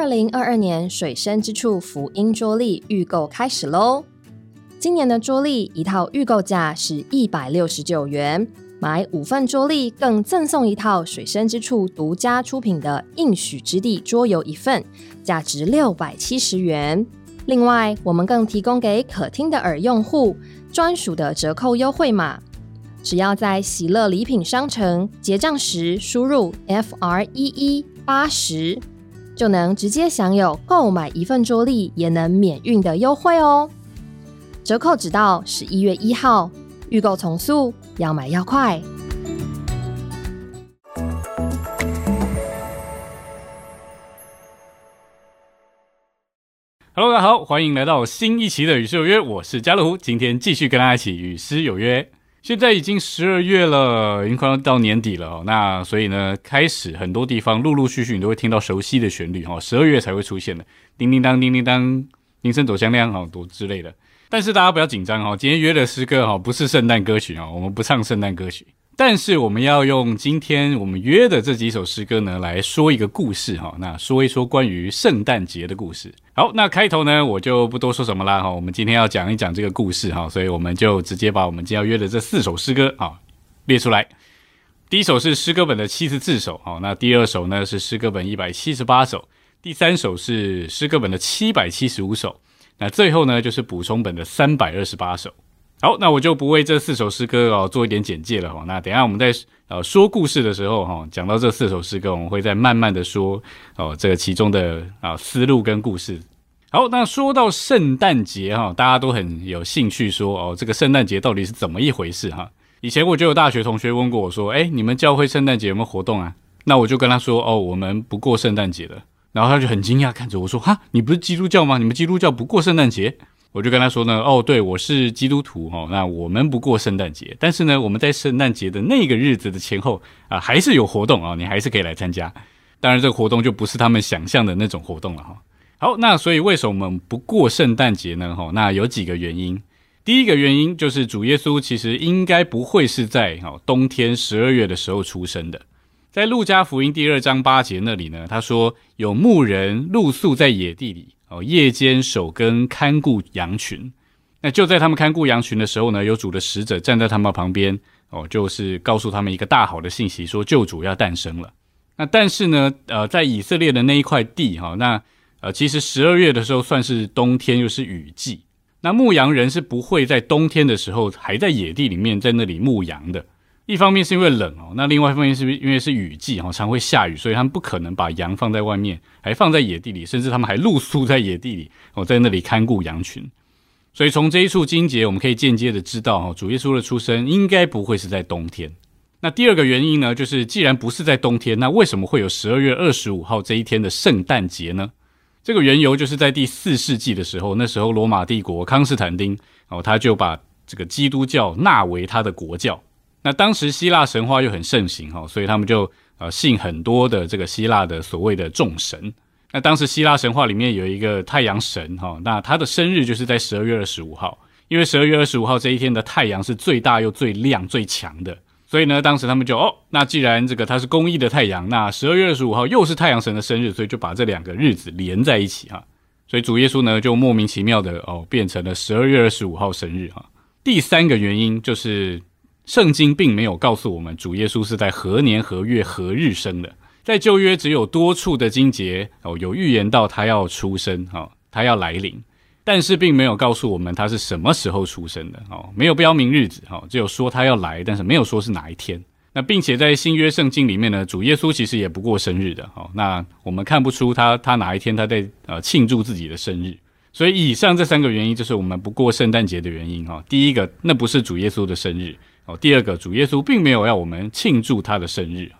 二零二二年水深之处福音桌历预购开始喽！今年的桌历一套预购价是一百六十九元，买五份桌历更赠送一套水深之处独家出品的应许之地桌游一份，价值六百七十元。另外，我们更提供给可听的耳用户专属的折扣优惠码，只要在喜乐礼品商城结账时输入 F R E E 八十。就能直接享有购买一份桌历也能免运的优惠哦！折扣只到十一月一号，预购从速，要买要快。Hello，大家好，欢迎来到新一期的与诗有约，我是家乐福，今天继续跟大家一起与诗有约。现在已经十二月了，已经快要到年底了哦。那所以呢，开始很多地方陆陆续续你都会听到熟悉的旋律哈。十二月才会出现的，叮叮当，叮叮当，铃声走向亮好，多之类的。但是大家不要紧张哈，今天约的诗歌哈不是圣诞歌曲哈，我们不唱圣诞歌曲。但是我们要用今天我们约的这几首诗歌呢，来说一个故事哈。那说一说关于圣诞节的故事。好，那开头呢，我就不多说什么啦哈。我们今天要讲一讲这个故事哈，所以我们就直接把我们今天要约的这四首诗歌啊列出来。第一首是诗歌本的七十四首哈，那第二首呢是诗歌本一百七十八首，第三首是诗歌本的七百七十五首，那最后呢就是补充本的三百二十八首。好，那我就不为这四首诗歌哦做一点简介了哈。那等下我们在呃说故事的时候哈，讲到这四首诗歌，我们会再慢慢的说哦这个其中的啊思路跟故事。好，那说到圣诞节哈，大家都很有兴趣说哦这个圣诞节到底是怎么一回事哈？以前我就有大学同学问过我说，哎，你们教会圣诞节有没有活动啊？那我就跟他说，哦，我们不过圣诞节了。然后他就很惊讶看着我说，哈，你不是基督教吗？你们基督教不过圣诞节？我就跟他说呢，哦，对，我是基督徒哦，那我们不过圣诞节，但是呢，我们在圣诞节的那个日子的前后啊，还是有活动啊，你还是可以来参加。当然，这个活动就不是他们想象的那种活动了哈。好，那所以为什么我们不过圣诞节呢？哈，那有几个原因。第一个原因就是主耶稣其实应该不会是在哈冬天十二月的时候出生的。在路加福音第二章八节那里呢，他说有牧人露宿在野地里。哦，夜间守更看顾羊群，那就在他们看顾羊群的时候呢，有主的使者站在他们旁边，哦，就是告诉他们一个大好的信息，说救主要诞生了。那但是呢，呃，在以色列的那一块地，哈，那呃，其实十二月的时候算是冬天，又是雨季，那牧羊人是不会在冬天的时候还在野地里面在那里牧羊的。一方面是因为冷哦，那另外一方面是不是因为是雨季哈，常会下雨，所以他们不可能把羊放在外面，还放在野地里，甚至他们还露宿在野地里哦，在那里看顾羊群。所以从这一处经节，我们可以间接的知道哈，主耶稣的出生应该不会是在冬天。那第二个原因呢，就是既然不是在冬天，那为什么会有十二月二十五号这一天的圣诞节呢？这个缘由就是在第四世纪的时候，那时候罗马帝国康斯坦丁哦，他就把这个基督教纳为他的国教。那当时希腊神话又很盛行哈，所以他们就呃信很多的这个希腊的所谓的众神。那当时希腊神话里面有一个太阳神哈，那他的生日就是在十二月二十五号，因为十二月二十五号这一天的太阳是最大又最亮最强的，所以呢，当时他们就哦，那既然这个它是公益的太阳，那十二月二十五号又是太阳神的生日，所以就把这两个日子连在一起哈，所以主耶稣呢就莫名其妙的哦变成了十二月二十五号生日哈。第三个原因就是。圣经并没有告诉我们主耶稣是在何年何月何日生的，在旧约只有多处的经节哦有预言到他要出生哈，他要来临，但是并没有告诉我们他是什么时候出生的哦，没有标明日子哈，只有说他要来，但是没有说是哪一天。那并且在新约圣经里面呢，主耶稣其实也不过生日的哈，那我们看不出他他哪一天他在呃庆祝自己的生日，所以以上这三个原因就是我们不过圣诞节的原因哈。第一个，那不是主耶稣的生日。哦，第二个，主耶稣并没有要我们庆祝他的生日，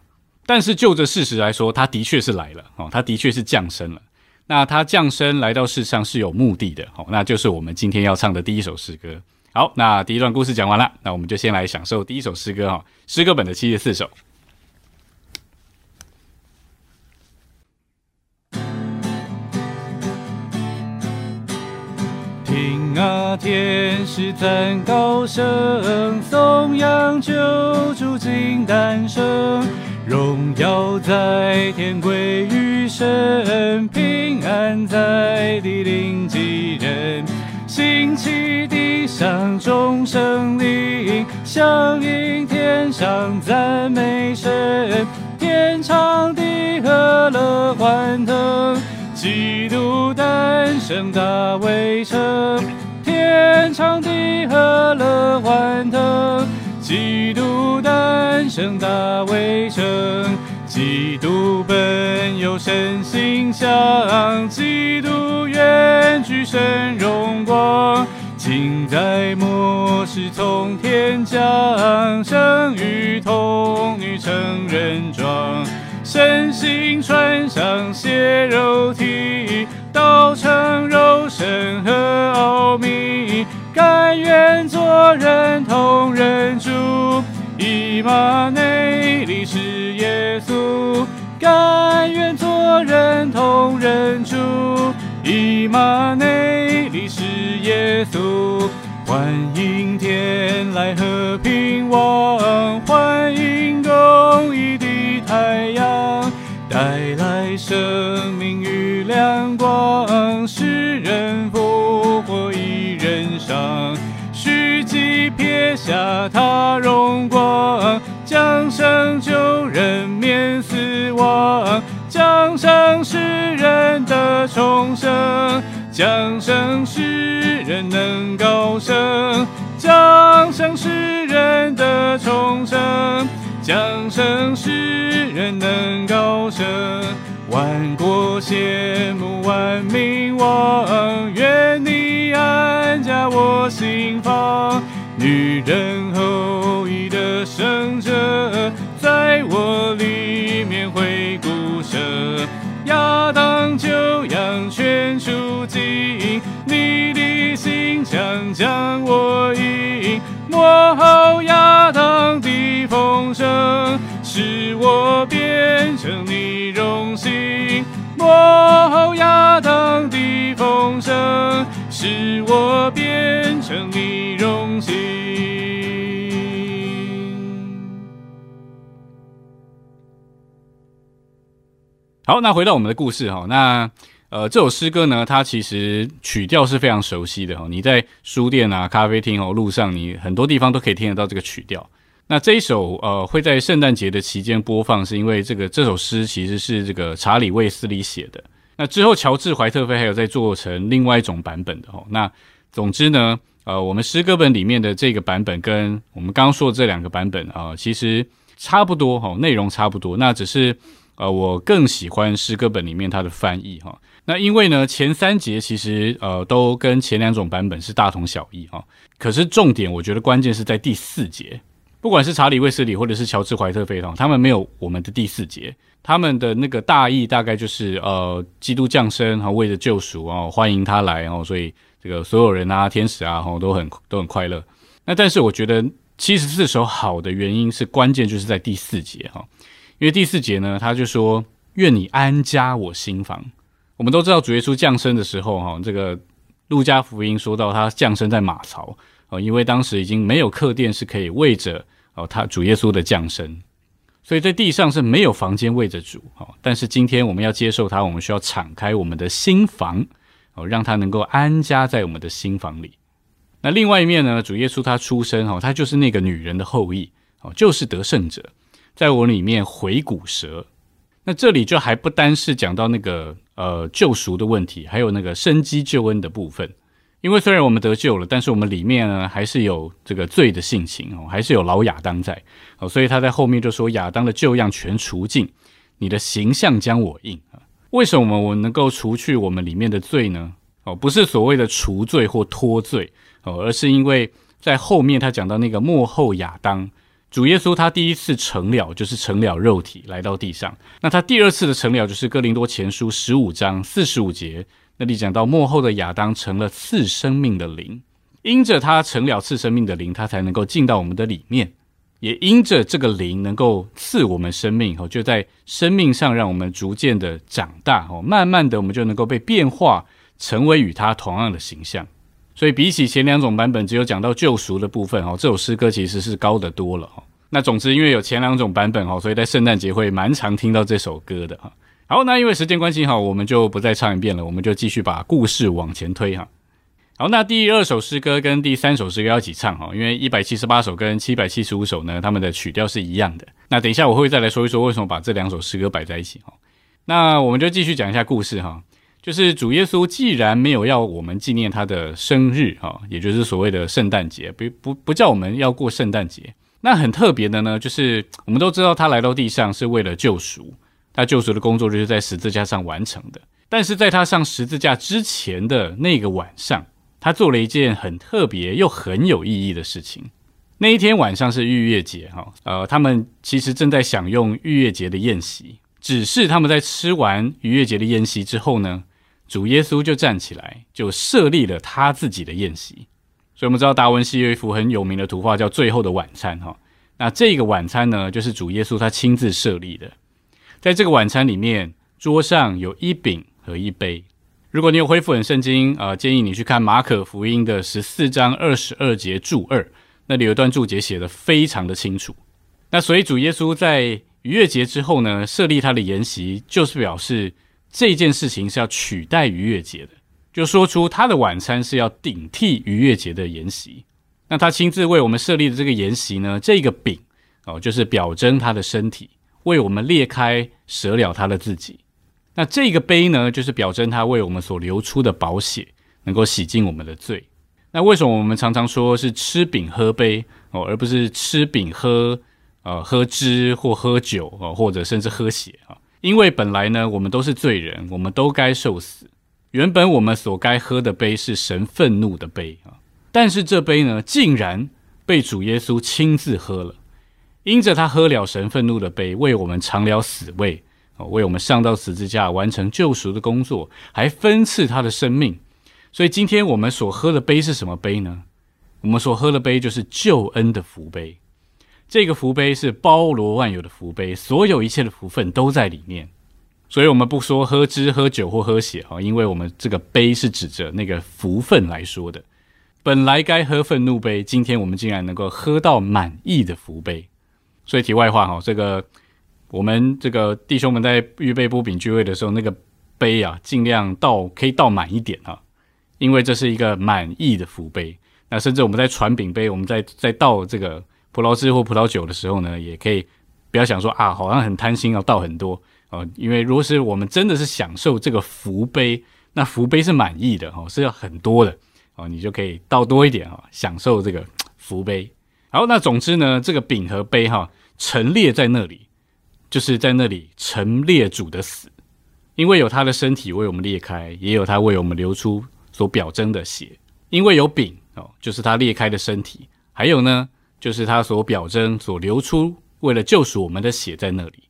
但是就着事实来说，他的确是来了，哦，他的确是降生了。那他降生来到世上是有目的的，哦，那就是我们今天要唱的第一首诗歌。好，那第一段故事讲完了，那我们就先来享受第一首诗歌，哈，诗歌本的七十四首。那天使赞高声颂扬救主今诞生，荣耀在天归于神，平安在地临济人，兴起地上众生灵，响应天上赞美神，天长地和乐欢腾，基督诞生大卫城，天长地和乐欢腾。基督诞生大卫城，基督本有神形象，基督远居神荣光，今在末世从天降，生于童女成人状，身形穿上血肉体，道成肉身和奥秘。甘愿做人同人主，以马内利是耶稣。甘愿做人同人主，以马内利是耶稣。欢迎天来和平王，欢迎公义的太阳，带来生阳光，使人复活。虚极撇下他荣光，降生救人免死亡，降生使人的重生，降生使人能高升，降生使人的重生，降生使人能。羡慕万民望，愿你安家我心房。女人后裔的生者，在我里面会鼓舌。亚当就养全属尽，你的心将将我引。幕后亚当的风声，使我变成你荣幸。幕后亚当的风声，使我变成你荣幸。好，那回到我们的故事哈，那。呃，这首诗歌呢，它其实曲调是非常熟悉的哈。你在书店啊、咖啡厅哦、路上，你很多地方都可以听得到这个曲调。那这一首呃，会在圣诞节的期间播放，是因为这个这首诗其实是这个查理·卫斯理写的。那之后，乔治·怀特菲还有在做成另外一种版本的哦。那总之呢，呃，我们诗歌本里面的这个版本跟我们刚刚说的这两个版本啊，其实差不多哈，内容差不多。那只是呃，我更喜欢诗歌本里面它的翻译哈。那因为呢，前三节其实呃都跟前两种版本是大同小异哈，可是重点我觉得关键是在第四节，不管是查理·卫斯理或者是乔治·怀特菲哈，他们没有我们的第四节，他们的那个大意大概就是呃，基督降生哈，为了救赎哦，欢迎他来哦，所以这个所有人啊，天使啊哈都很都很快乐。那但是我觉得七十四首好的原因是关键就是在第四节哈，因为第四节呢，他就说愿你安家我心房。我们都知道主耶稣降生的时候，哈，这个路加福音说到他降生在马槽，哦，因为当时已经没有客店是可以喂着哦他主耶稣的降生，所以在地上是没有房间喂着主，哦，但是今天我们要接受他，我们需要敞开我们的心房，哦，让他能够安家在我们的心房里。那另外一面呢，主耶稣他出生，哦，他就是那个女人的后裔，哦，就是得胜者，在我里面回骨蛇。那这里就还不单是讲到那个呃救赎的问题，还有那个生机救恩的部分。因为虽然我们得救了，但是我们里面呢还是有这个罪的性情哦，还是有老亚当在哦，所以他在后面就说亚当的旧样全除尽，你的形象将我印啊。为什么我能够除去我们里面的罪呢？哦，不是所谓的除罪或脱罪哦，而是因为在后面他讲到那个幕后亚当。主耶稣他第一次成了，就是成了肉体来到地上。那他第二次的成了，就是哥林多前书十五章四十五节那里讲到幕后的亚当成了赐生命的灵，因着他成了赐生命的灵，他才能够进到我们的里面，也因着这个灵能够赐我们生命，后就在生命上让我们逐渐的长大，哦，慢慢的我们就能够被变化成为与他同样的形象。所以比起前两种版本，只有讲到救赎的部分哦，这首诗歌其实是高得多了哦。那总之，因为有前两种版本哦，所以在圣诞节会蛮常听到这首歌的哈。好，那因为时间关系哈，我们就不再唱一遍了，我们就继续把故事往前推哈。好，那第二首诗歌跟第三首诗歌要一起唱哈，因为一百七十八首跟七百七十五首呢，他们的曲调是一样的。那等一下我会再来说一说为什么把这两首诗歌摆在一起哈。那我们就继续讲一下故事哈，就是主耶稣既然没有要我们纪念他的生日哈，也就是所谓的圣诞节，不不不叫我们要过圣诞节。那很特别的呢，就是我们都知道他来到地上是为了救赎。他救赎的工作就是在十字架上完成的，但是在他上十字架之前的那个晚上，他做了一件很特别又很有意义的事情。那一天晚上是逾越节，哈，呃，他们其实正在享用逾越节的宴席。只是他们在吃完逾越节的宴席之后呢，主耶稣就站起来，就设立了他自己的宴席。所以我们知道达文西有一幅很有名的图画叫《最后的晚餐》，哈，那这个晚餐呢，就是主耶稣他亲自设立的。在这个晚餐里面，桌上有一饼和一杯。如果你有恢复很圣经，呃，建议你去看马可福音的十四章二十二节注二，那里有一段注解写的非常的清楚。那所以主耶稣在逾越节之后呢，设立他的筵席，就是表示这件事情是要取代逾越节的，就说出他的晚餐是要顶替逾越节的筵席。那他亲自为我们设立的这个筵席呢，这个饼哦，就是表征他的身体。为我们裂开舍了他的自己，那这个杯呢，就是表征他为我们所流出的宝血，能够洗净我们的罪。那为什么我们常常说是吃饼喝杯哦，而不是吃饼喝呃喝汁或喝酒哦，或者甚至喝血啊？因为本来呢，我们都是罪人，我们都该受死。原本我们所该喝的杯是神愤怒的杯啊，但是这杯呢，竟然被主耶稣亲自喝了。因着他喝了神愤怒的杯，为我们尝了死味，为我们上到十字架完成救赎的工作，还分赐他的生命。所以今天我们所喝的杯是什么杯呢？我们所喝的杯就是救恩的福杯。这个福杯是包罗万有的福杯，所有一切的福分都在里面。所以我们不说喝汁、喝酒或喝血啊，因为我们这个杯是指着那个福分来说的。本来该喝愤怒杯，今天我们竟然能够喝到满意的福杯。所以题外话哈，这个我们这个弟兄们在预备波饼聚会的时候，那个杯啊，尽量倒可以倒满一点啊，因为这是一个满意的福杯。那甚至我们在传饼杯，我们在在倒这个葡萄汁或葡萄酒的时候呢，也可以不要想说啊，好像很贪心要倒很多哦，因为如果是我们真的是享受这个福杯，那福杯是满意的哈，是要很多的哦，你就可以倒多一点哈，享受这个福杯。好，那总之呢，这个饼和杯哈。陈列在那里，就是在那里陈列主的死，因为有他的身体为我们裂开，也有他为我们流出所表征的血。因为有饼哦，就是他裂开的身体，还有呢，就是他所表征、所流出为了救赎我们的血在那里。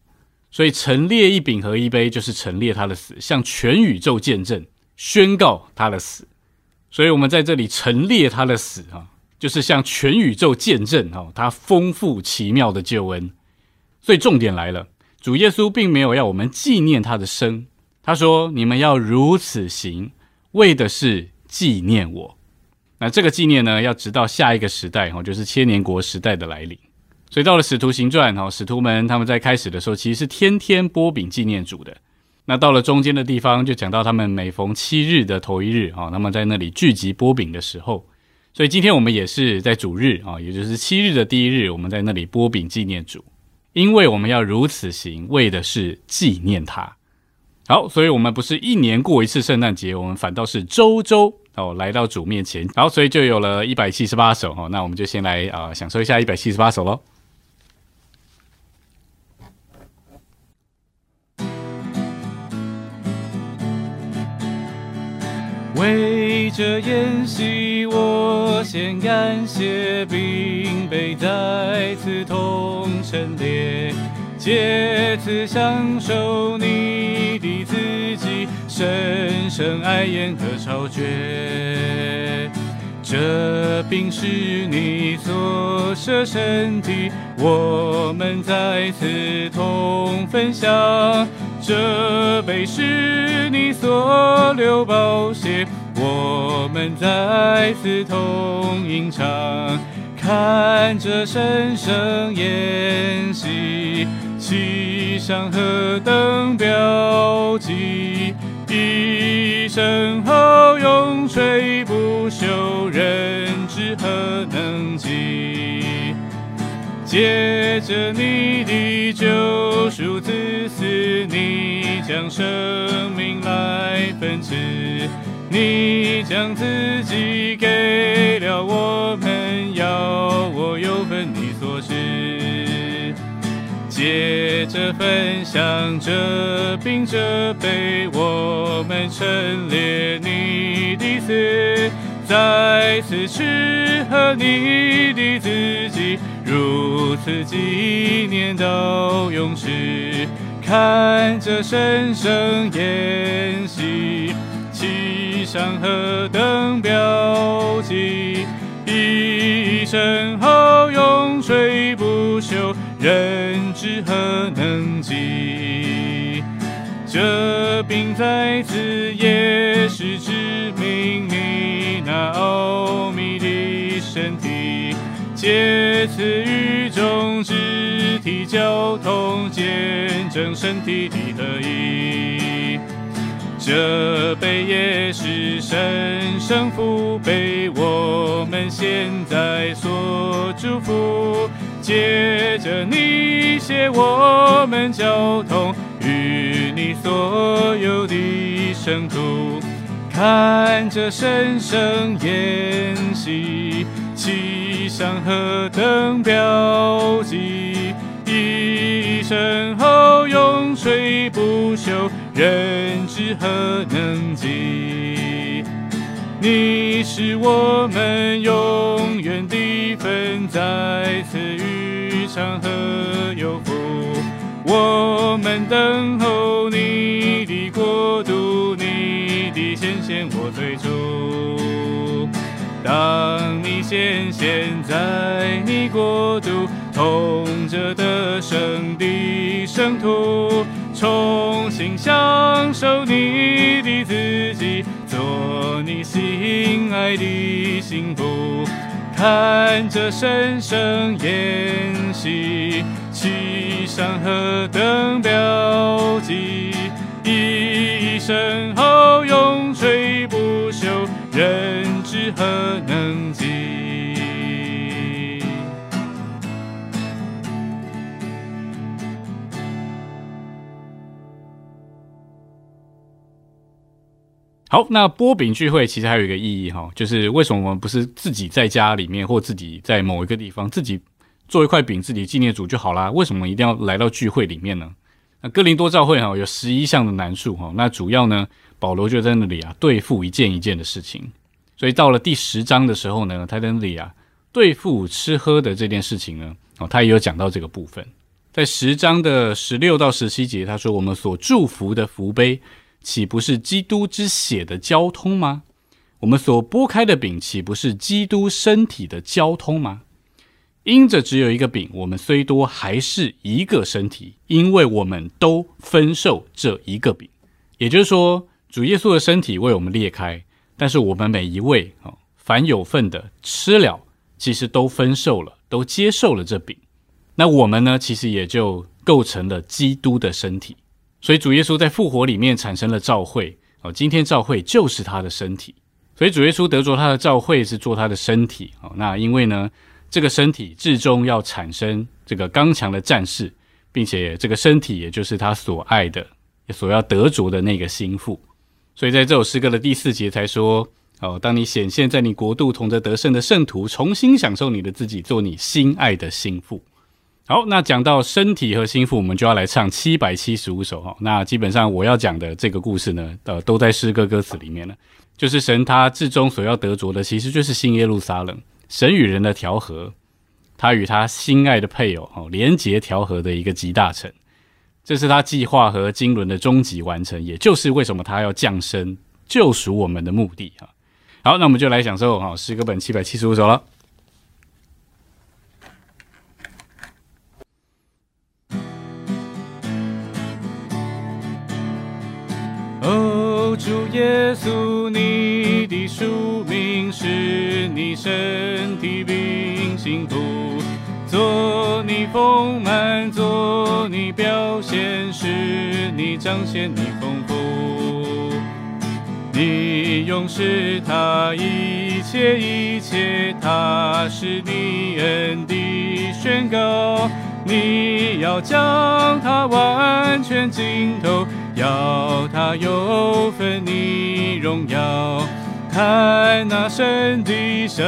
所以陈列一饼和一杯，就是陈列他的死，向全宇宙见证、宣告他的死。所以我们在这里陈列他的死啊。就是向全宇宙见证哦，他丰富奇妙的救恩。所以重点来了，主耶稣并没有要我们纪念他的生，他说：“你们要如此行，为的是纪念我。”那这个纪念呢，要直到下一个时代哈，就是千年国时代的来临。所以到了使徒行传哈，使徒们他们在开始的时候，其实是天天波饼纪念主的。那到了中间的地方，就讲到他们每逢七日的头一日哈，他们在那里聚集波饼的时候。所以今天我们也是在主日啊，也就是七日的第一日，我们在那里播饼纪念主，因为我们要如此行，为的是纪念他。好，所以我们不是一年过一次圣诞节，我们反倒是周周哦来到主面前。然后，所以就有了一百七十八首哦，那我们就先来啊享受一下一百七十八首喽。为这宴席，我先感谢，并被再次同陈列，借此享受你的自己，深深爱宴和超绝。这并是你所舍身体，我们在此同分享。这杯是你所流宝血，我们在此同吟唱。看着神圣宴席，其上何等标记！一声吼，永垂不朽，人之何能及？借着你的救赎之死，你将生命来分赐。你将自己给了我们，要我有份你所失。接着分享这饼这杯，我们陈列你的死，再次吃喝你的自己，如此纪念到永世。看着神圣宴席。其上何等标记！一声号，永垂不朽，人之何能及？这病在此也是致命你那奥秘的身体，借此与众肢体交通，见证身体的合一。这杯也是神圣父杯，我们现在所祝福。借着你写我们交通，与你所有的圣徒，看着神圣宴席，其上何等标记！一声吼，永垂不朽。人之何能及？你是我们永远的分，在此与长河有福。我们等候你的国度，你的显现我追逐。当你显现在你国度，同着的圣地圣徒。重新享受你的自己，做你心爱的幸福。看着神圣宴席，其上何等标记！一声吼，永垂不朽，人之何能及？好，那波饼聚会其实还有一个意义哈，就是为什么我们不是自己在家里面或自己在某一个地方自己做一块饼自己纪念主就好啦？为什么一定要来到聚会里面呢？那哥林多教会哈有十一项的难处哈，那主要呢保罗就在那里啊对付一件一件的事情，所以到了第十章的时候呢，他在那里啊对付吃喝的这件事情呢，哦他也有讲到这个部分，在十章的十六到十七节，他说我们所祝福的福杯。岂不是基督之血的交通吗？我们所拨开的饼，岂不是基督身体的交通吗？因着只有一个饼，我们虽多，还是一个身体，因为我们都分受这一个饼。也就是说，主耶稣的身体为我们裂开，但是我们每一位啊，凡有份的吃了，其实都分受了，都接受了这饼。那我们呢，其实也就构成了基督的身体。所以主耶稣在复活里面产生了召会哦，今天召会就是他的身体。所以主耶稣得着他的召会是做他的身体哦。那因为呢，这个身体至终要产生这个刚强的战士，并且这个身体也就是他所爱的、所要得着的那个心腹。所以在这首诗歌的第四节才说哦，当你显现在你国度同着得胜的圣徒，重新享受你的自己，做你心爱的心腹。好，那讲到身体和心腹，我们就要来唱七百七十五首哈。那基本上我要讲的这个故事呢，呃，都在诗歌歌词里面了。就是神他至终所要得着的，其实就是新耶路撒冷，神与人的调和，他与他心爱的配偶哦，连结调和的一个集大成。这是他计划和经纶的终极完成，也就是为什么他要降生救赎我们的目的哈。好，那我们就来享受哈诗歌本七百七十五首了。主耶稣，你的宿命是你身体并行做你丰满，做你表现，使你彰显你丰富。你用是他一切一切，他是你恩的宣告。你要将它完全浸透，要他有份你荣耀。看那神的圣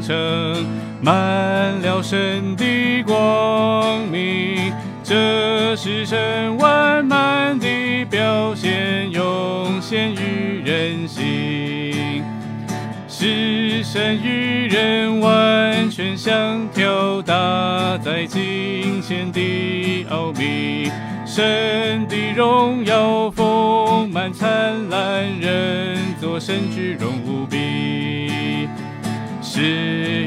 城，满了神的光明，这是神完满的表现，涌现于人心，是神与人完全相调，搭在金钱的奥秘。神的荣耀丰满灿烂，人作神居荣无比。是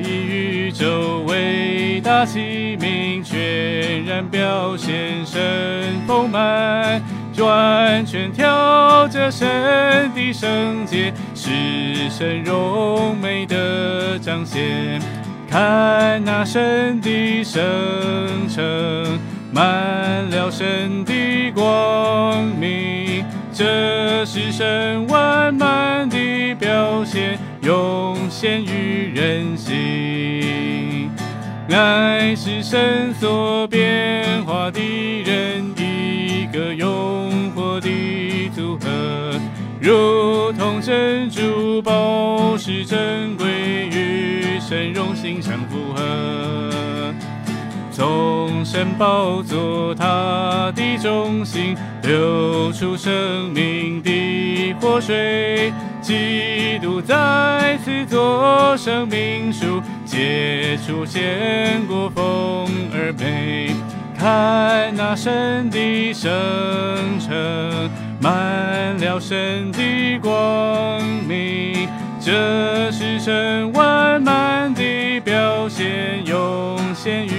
以宇宙伟大器皿，全然表现神丰满，完全跳着神的圣洁，是神荣美的彰显。看那神的圣城。满了神的光明，这是神完满的表现，涌现于人心。爱是神所变化的人一个永活的组合，如同珍珠宝石珍贵与神荣心相符合。从神宝座他的中心流出生命的活水，基督在此做生命树，结出鲜果风而美。看那神的圣城，满了神的光明。这是神完满的表现，涌现于。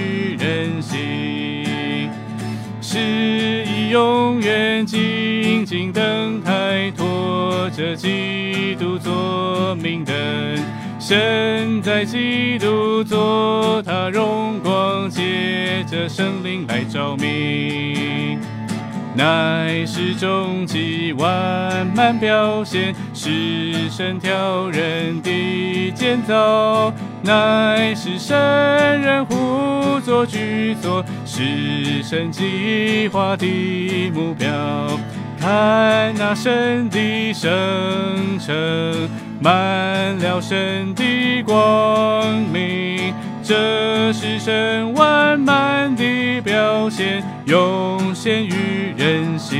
是以永远静静等待，拖着基督做明灯。身在基督做他荣光，借着圣灵来照明。乃是终极完满表现，是神挑人的建造；乃是神人互作举作，是神计划的目标。看那神的圣城，满了神的光明。这是神完满的表现，永现于人心。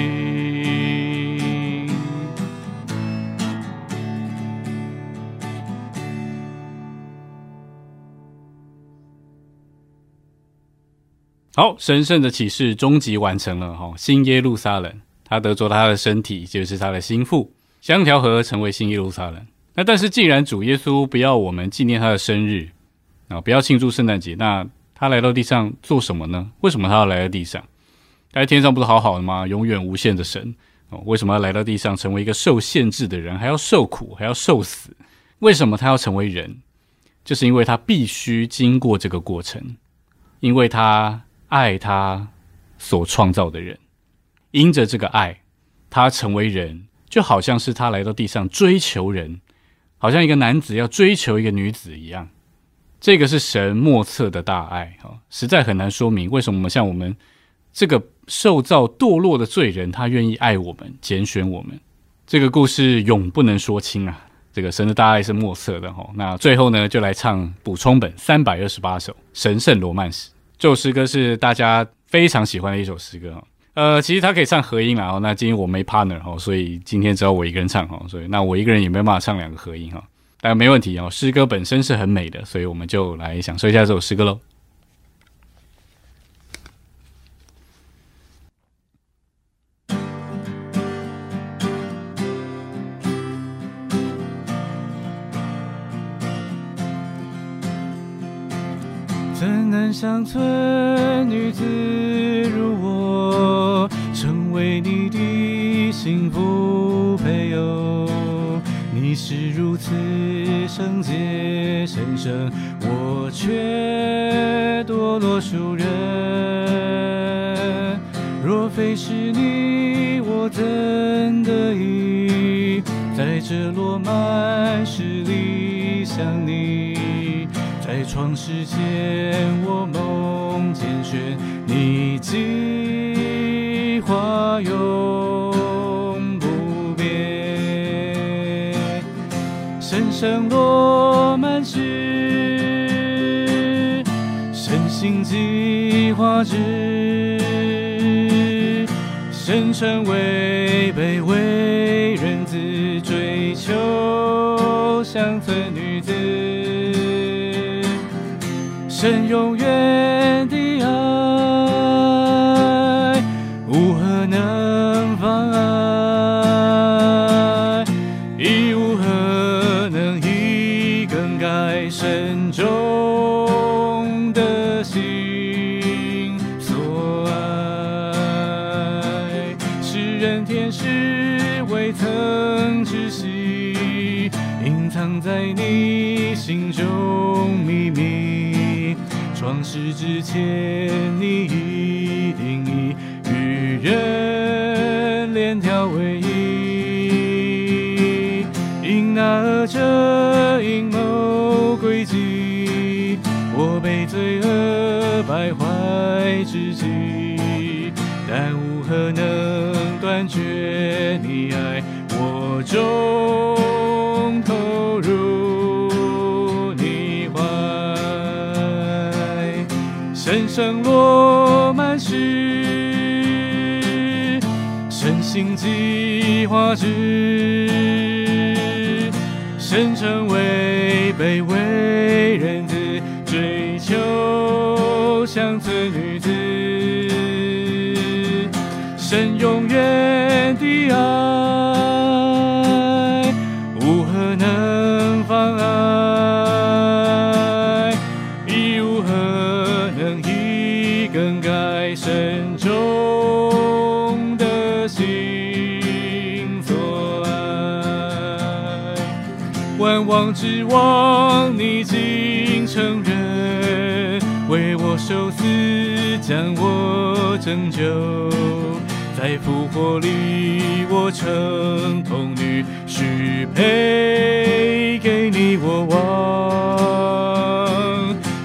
好，神圣的启示终极完成了哈！新耶路撒冷，他得着他的身体，就是他的心腹，相调和成为新耶路撒冷。那但是，既然主耶稣不要我们纪念他的生日。啊，不要庆祝圣诞节。那他来到地上做什么呢？为什么他要来到地上？在天上不是好好的吗？永远无限的神哦，为什么要来到地上，成为一个受限制的人，还要受苦，还要受死？为什么他要成为人？就是因为他必须经过这个过程，因为他爱他所创造的人，因着这个爱，他成为人，就好像是他来到地上追求人，好像一个男子要追求一个女子一样。这个是神莫测的大爱啊，实在很难说明为什么像我们这个受造堕落的罪人，他愿意爱我们、拣选我们。这个故事永不能说清啊！这个神的大爱是莫测的哈。那最后呢，就来唱补充本三百二十八首神圣罗曼史。这首诗歌是大家非常喜欢的一首诗歌呃，其实它可以唱合音啦哦。那今天我没 partner 哈，所以今天只有我一个人唱哈。所以那我一个人也没办法唱两个合音哈。但没问题哦，诗歌本身是很美的，所以我们就来享受一下这首诗歌喽。乡村女子如我，成为你的幸福配偶？你是如此圣洁神圣，我却多我多数人。若非是你，我怎得意在这落满诗里想你？创世前，我梦见选你计划永不变，深深落满诗，深信计划之。深沉违背为人子追求乡村神永远。世之前，你一定已与人链条为一，因那这阴谋诡计，我被罪恶败坏至极，但无何能断绝。深深落满诗，深信计划之，深沉违背为人子追求乡村女子。神永远的爱，万望，你竟承认，为我受死，将我拯救。在复活里，我成童女，许配给你我王。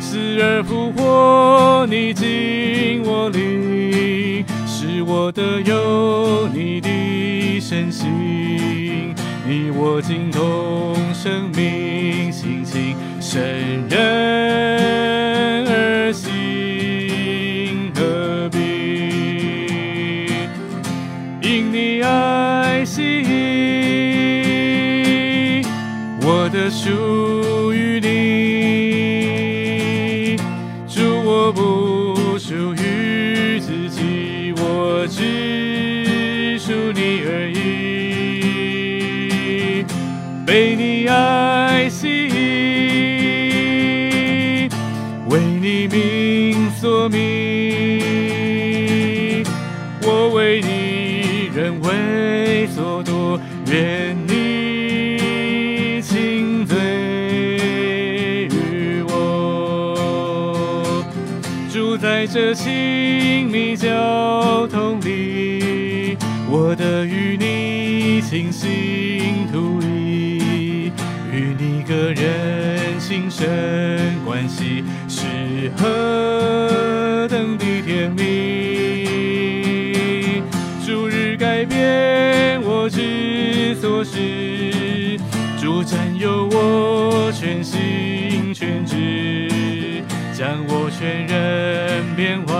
死而复活，你尽我灵，是我的有你的身心，你我精通生命情，生人心生关系是何等的甜蜜。逐日改变我之所是，主占有我全心全志，将我全人变化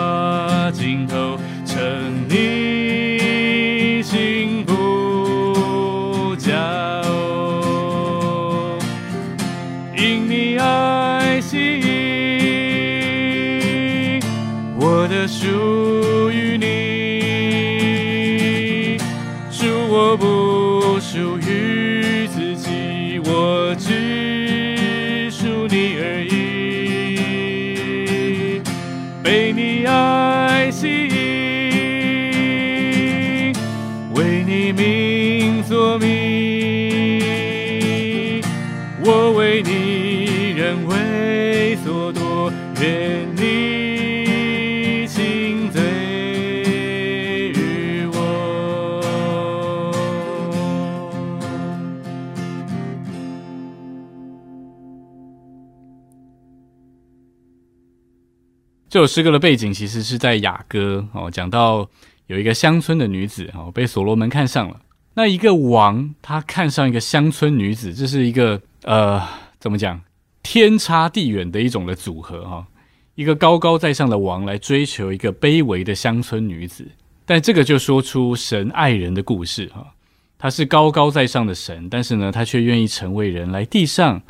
诗歌的背景其实是在雅歌哦，讲到有一个乡村的女子哦，被所罗门看上了。那一个王他看上一个乡村女子，这是一个呃，怎么讲？天差地远的一种的组合哈。一个高高在上的王来追求一个卑微的乡村女子，但这个就说出神爱人的故事哈。他是高高在上的神，但是呢，他却愿意成为人来地上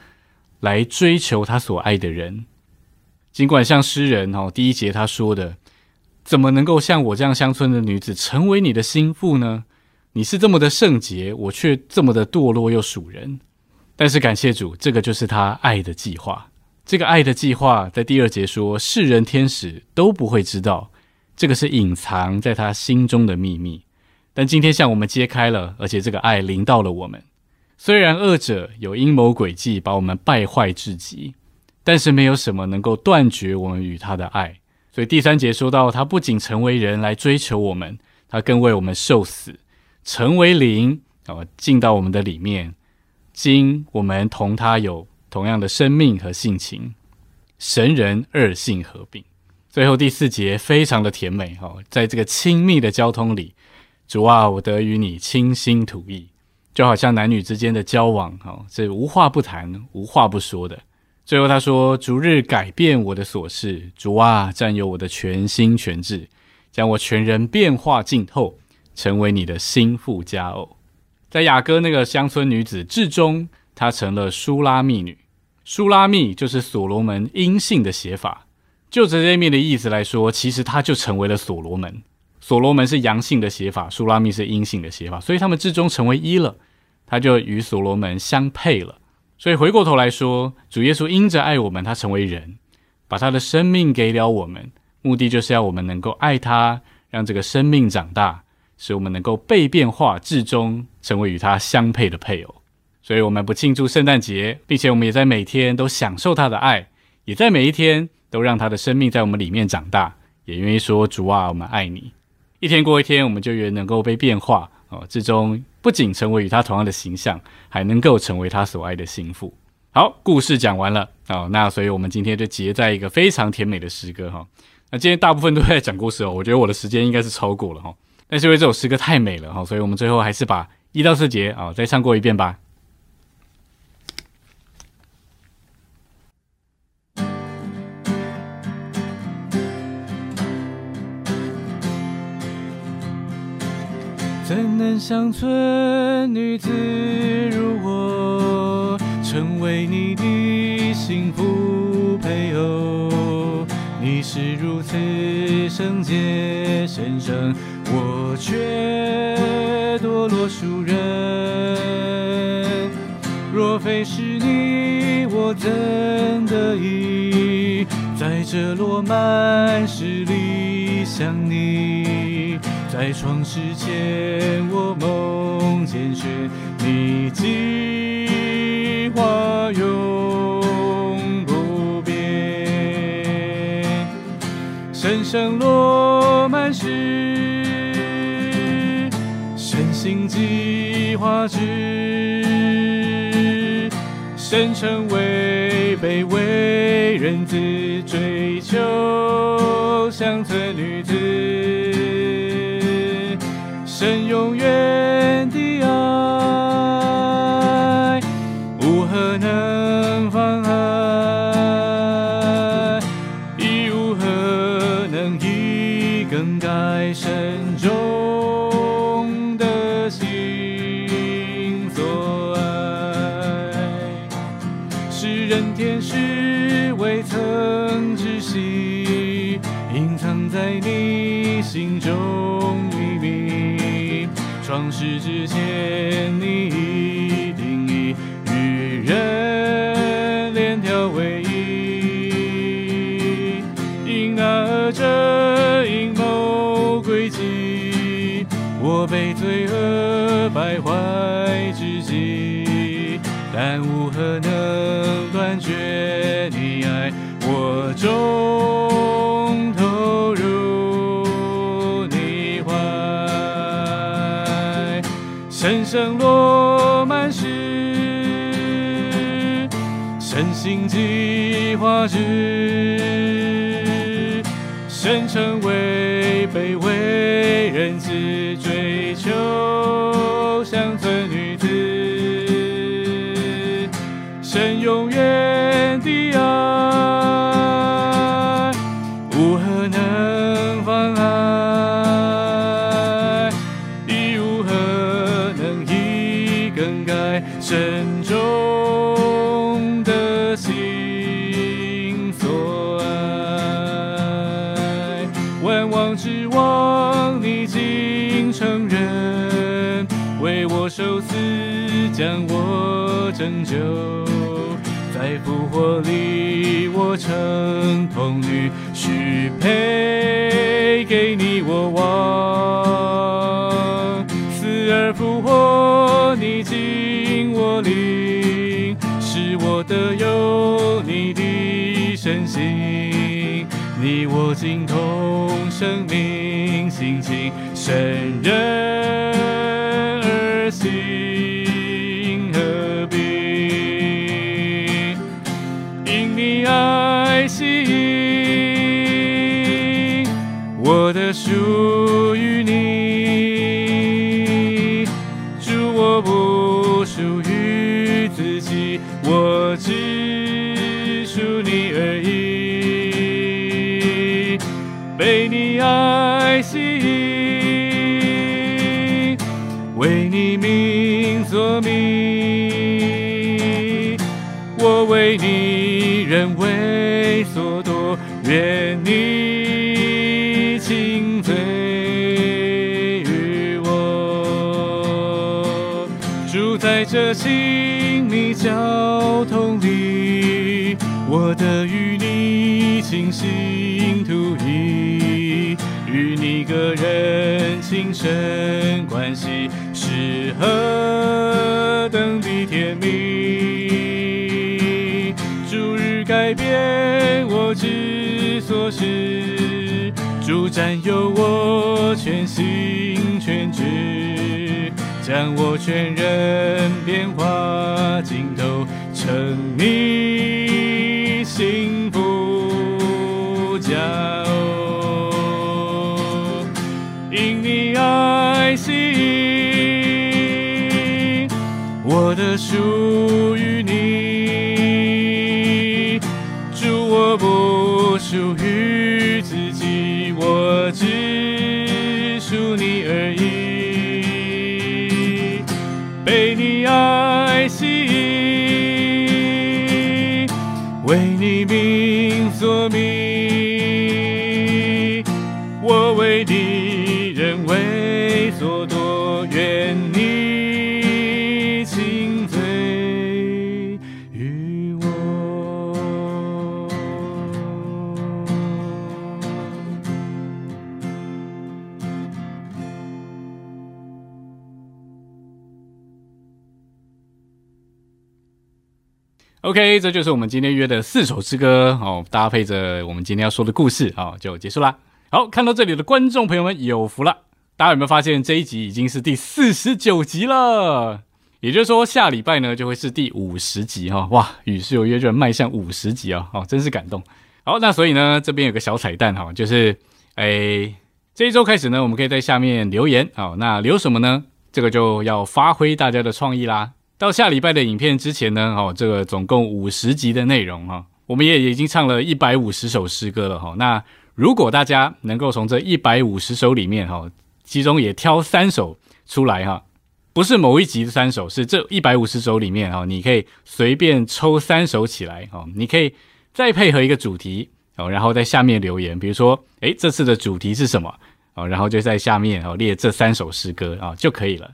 来追求他所爱的人。尽管像诗人哈第一节他说的，怎么能够像我这样乡村的女子成为你的心腹呢？你是这么的圣洁，我却这么的堕落又属人。但是感谢主，这个就是他爱的计划。这个爱的计划在第二节说，世人天使都不会知道，这个是隐藏在他心中的秘密。但今天向我们揭开了，而且这个爱临到了我们。虽然恶者有阴谋诡计把我们败坏至极，但是没有什么能够断绝我们与他的爱。所以第三节说到，他不仅成为人来追求我们，他更为我们受死，成为灵啊，进到我们的里面。今我们同他有。同样的生命和性情，神人二性合并。最后第四节非常的甜美哦，在这个亲密的交通里，主啊，我得与你倾心吐意，就好像男女之间的交往哦，是无话不谈、无话不说的。最后他说：“逐日改变我的琐事，主啊，占有我的全心全志，将我全人变化浸透，成为你的心腹佳偶。”在雅歌那个乡村女子至终，她成了苏拉密女。舒拉密就是所罗门阴性的写法，就这些面的意思来说，其实她就成为了所罗门。所罗门是阳性的写法，舒拉密是阴性的写法，所以他们至终成为一了，他就与所罗门相配了。所以回过头来说，主耶稣因着爱我们，他成为人，把他的生命给了我们，目的就是要我们能够爱他，让这个生命长大，使我们能够被变化，至终成为与他相配的配偶。所以，我们不庆祝圣诞节，并且我们也在每天都享受他的爱，也在每一天都让他的生命在我们里面长大，也愿意说主啊，我们爱你。一天过一天，我们就越能够被变化哦，最终不仅成为与他同样的形象，还能够成为他所爱的心腹。好，故事讲完了哦，那所以我们今天就结在一个非常甜美的诗歌哈。那今天大部分都在讲故事哦，我觉得我的时间应该是超过了哈，但是因为这首诗歌太美了哈，所以我们最后还是把一到四节啊再唱过一遍吧。怎能乡村女子如我，成为你的幸福配偶？你是如此圣洁神圣，我却堕落俗人。若非是你，我怎得以在这落满世里想你？在创世前，我梦见雪，你计划永不变。深深落满时，深心计划之，深成为卑微人子，追求乡村女。神永远的爱，无何能妨碍，亦无何能以更改神中的心所爱。世人天使未曾知悉，隐藏在你心中。创世之前，你已时，深心计划之，神成为我拯救。在复活里，我成童女，许配给你我王。死而复活，你尽我灵，使我得有你的身心。你我精通生命心情，神人为你名作名。我为你人为所夺，愿你亲嘴于我。住在这亲密交通里，我的与你倾心吐意，与你个人情深关系何等的甜蜜。逐日改变我之所是，主占有我全心全志，将我全人变化尽头，成你心的属于你。主，我不属于自己，我只属你而已。被你爱这就是我们今天约的四首诗歌哦，搭配着我们今天要说的故事哦，就结束啦。好，看到这里的观众朋友们有福了，大家有没有发现这一集已经是第四十九集了？也就是说，下礼拜呢就会是第五十集哈、哇，与世有约就迈向五十集啊、哦，真是感动。好，那所以呢，这边有个小彩蛋哈、就是诶这一周开始呢，我们可以在下面留言哦、那留什么呢？这个就要发挥大家的创意啦。到下礼拜的影片之前呢，哦，这个总共五十集的内容哈、我们也已经唱了一百五十首诗歌了哈、那如果大家能够从这一百五十首里面哈、其中也挑三首出来哈、不是某一集的三首，是这一百五十首里面哈、你可以随便抽三首起来哈、你可以再配合一个主题哦，然后在下面留言，比如说，诶，这次的主题是什么？哦，然后就在下面哦列这三首诗歌啊、就可以了。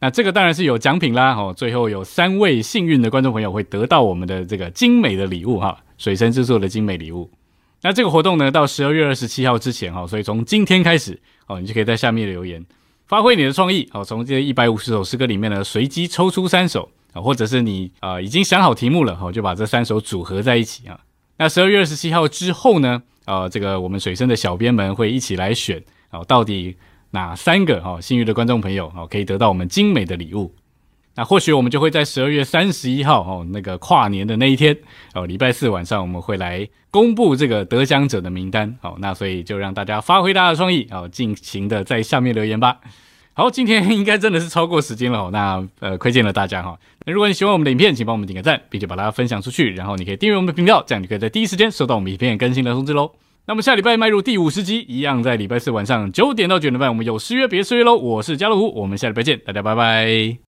那这个当然是有奖品啦，哦，最后有三位幸运的观众朋友会得到我们的这个精美的礼物哈，水深制作的精美礼物。那这个活动呢，到十二月二十七号之前哈，所以从今天开始哦，你就可以在下面留言，发挥你的创意哦，从这一百五十首诗歌里面呢，随机抽出三首啊，或者是你啊、已经想好题目了哈，就把这三首组合在一起啊。那十二月二十七号之后呢，呃，这个我们水深的小编们会一起来选哦，到底哪三个哦幸运的观众朋友哦可以得到我们精美的礼物？那或许我们就会在十二月三十一号哦，那个跨年的那一天哦，礼拜四晚上我们会来公布这个得奖者的名单哦。那所以就让大家发挥大家的创意哦，尽情的在下面留言吧。好，今天应该真的是超过时间了，那呃亏欠了大家哈。那如果你喜欢我们的影片，请帮我们点个赞，并且把它分享出去，然后你可以订阅我们的频道，这样你可以在第一时间收到我们影片更新的通知喽。那么下礼拜迈入第五十集，一样在礼拜四晚上九点到九点半，我们有失约别失约喽。我是加乐虎，我们下礼拜见，大家拜拜。